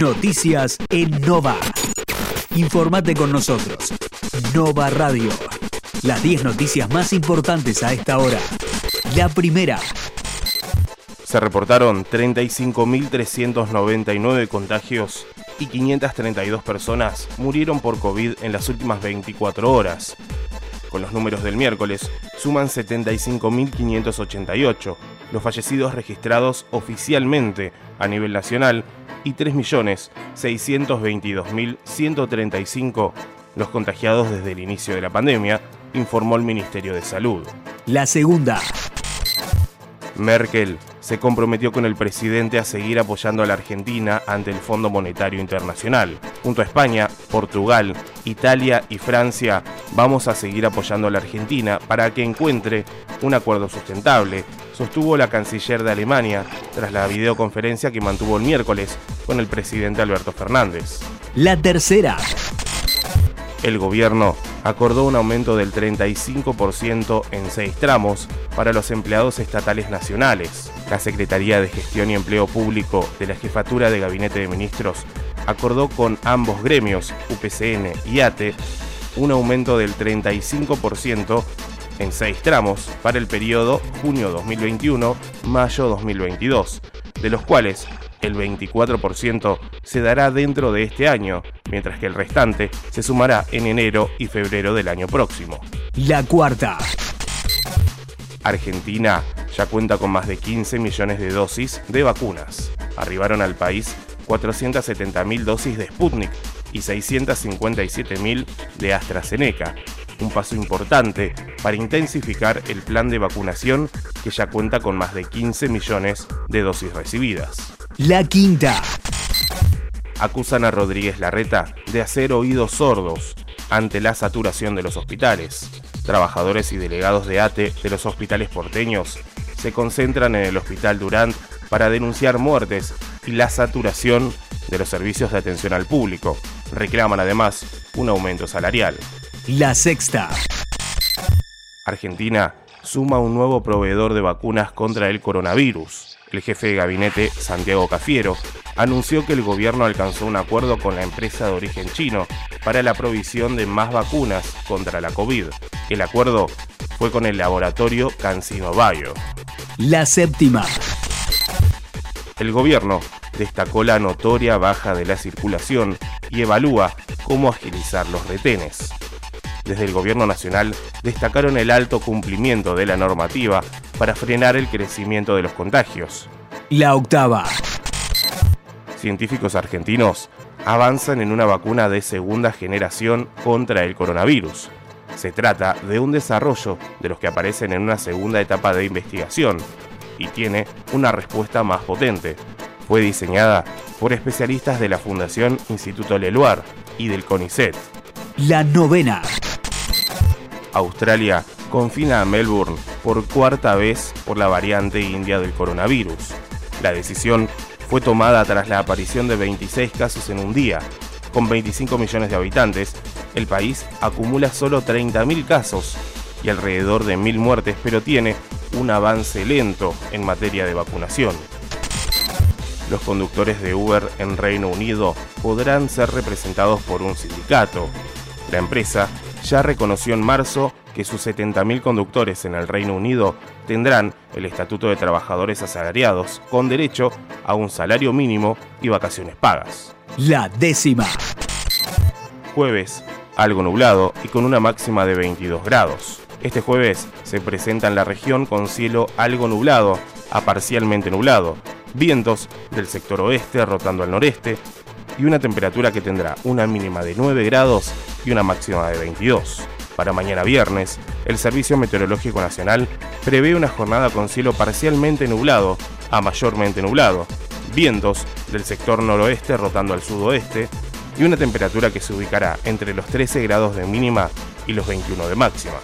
Noticias en Nova. Informate con nosotros. Nova Radio. Las 10 noticias más importantes a esta hora. La primera. Se reportaron 35.399 contagios y 532 personas murieron por COVID en las últimas 24 horas. Con los números del miércoles, suman 75.588 los fallecidos registrados oficialmente a nivel nacional y 3.622.135 los contagiados desde el inicio de la pandemia, informó el Ministerio de Salud. La segunda. Merkel se comprometió con el presidente a seguir apoyando a la Argentina ante el Fondo Monetario Internacional. Junto a España, Portugal, Italia y Francia, vamos a seguir apoyando a la Argentina para que encuentre un acuerdo sustentable, sostuvo la canciller de Alemania tras la videoconferencia que mantuvo el miércoles con el presidente Alberto Fernández. La tercera. El gobierno acordó un aumento del 35% en seis tramos para los empleados estatales nacionales. La Secretaría de Gestión y Empleo Público de la Jefatura de Gabinete de Ministros acordó con ambos gremios, UPCN y ATE, un aumento del 35% en seis tramos para el periodo junio 2021-mayo 2022, de los cuales el 24% se dará dentro de este año, mientras que el restante se sumará en enero y febrero del año próximo. La cuarta. Argentina ya cuenta con más de 15 millones de dosis de vacunas. Arribaron al país 470.000 dosis de Sputnik y 657.000 de AstraZeneca, un paso importante para intensificar el plan de vacunación que ya cuenta con más de 15 millones de dosis recibidas. La quinta. Acusan a Rodríguez Larreta de hacer oídos sordos ante la saturación de los hospitales. Trabajadores y delegados de ATE de los hospitales porteños se concentran en el Hospital Durant para denunciar muertes y la saturación de los servicios de atención al público. Reclaman además un aumento salarial. La sexta. Argentina suma un nuevo proveedor de vacunas contra el coronavirus el jefe de gabinete, Santiago Cafiero, anunció que el gobierno alcanzó un acuerdo con la empresa de origen chino para la provisión de más vacunas contra la COVID. El acuerdo fue con el laboratorio CanSino Bio. La séptima. El gobierno destacó la notoria baja de la circulación y evalúa cómo agilizar los retenes desde el Gobierno Nacional destacaron el alto cumplimiento de la normativa para frenar el crecimiento de los contagios. La octava. Científicos argentinos avanzan en una vacuna de segunda generación contra el coronavirus. Se trata de un desarrollo de los que aparecen en una segunda etapa de investigación y tiene una respuesta más potente. Fue diseñada por especialistas de la Fundación Instituto Leluar y del CONICET. La novena. Australia confina a Melbourne por cuarta vez por la variante india del coronavirus. La decisión fue tomada tras la aparición de 26 casos en un día. Con 25 millones de habitantes, el país acumula solo 30.000 casos y alrededor de 1.000 muertes, pero tiene un avance lento en materia de vacunación. Los conductores de Uber en Reino Unido podrán ser representados por un sindicato. La empresa ya reconoció en marzo que sus 70.000 conductores en el Reino Unido tendrán el Estatuto de Trabajadores Asalariados con derecho a un salario mínimo y vacaciones pagas. La décima. Jueves, algo nublado y con una máxima de 22 grados. Este jueves se presenta en la región con cielo algo nublado a parcialmente nublado, vientos del sector oeste rotando al noreste y una temperatura que tendrá una mínima de 9 grados y una máxima de 22. Para mañana viernes, el Servicio Meteorológico Nacional prevé una jornada con cielo parcialmente nublado a mayormente nublado, vientos del sector noroeste rotando al sudoeste y una temperatura que se ubicará entre los 13 grados de mínima y los 21 de máxima.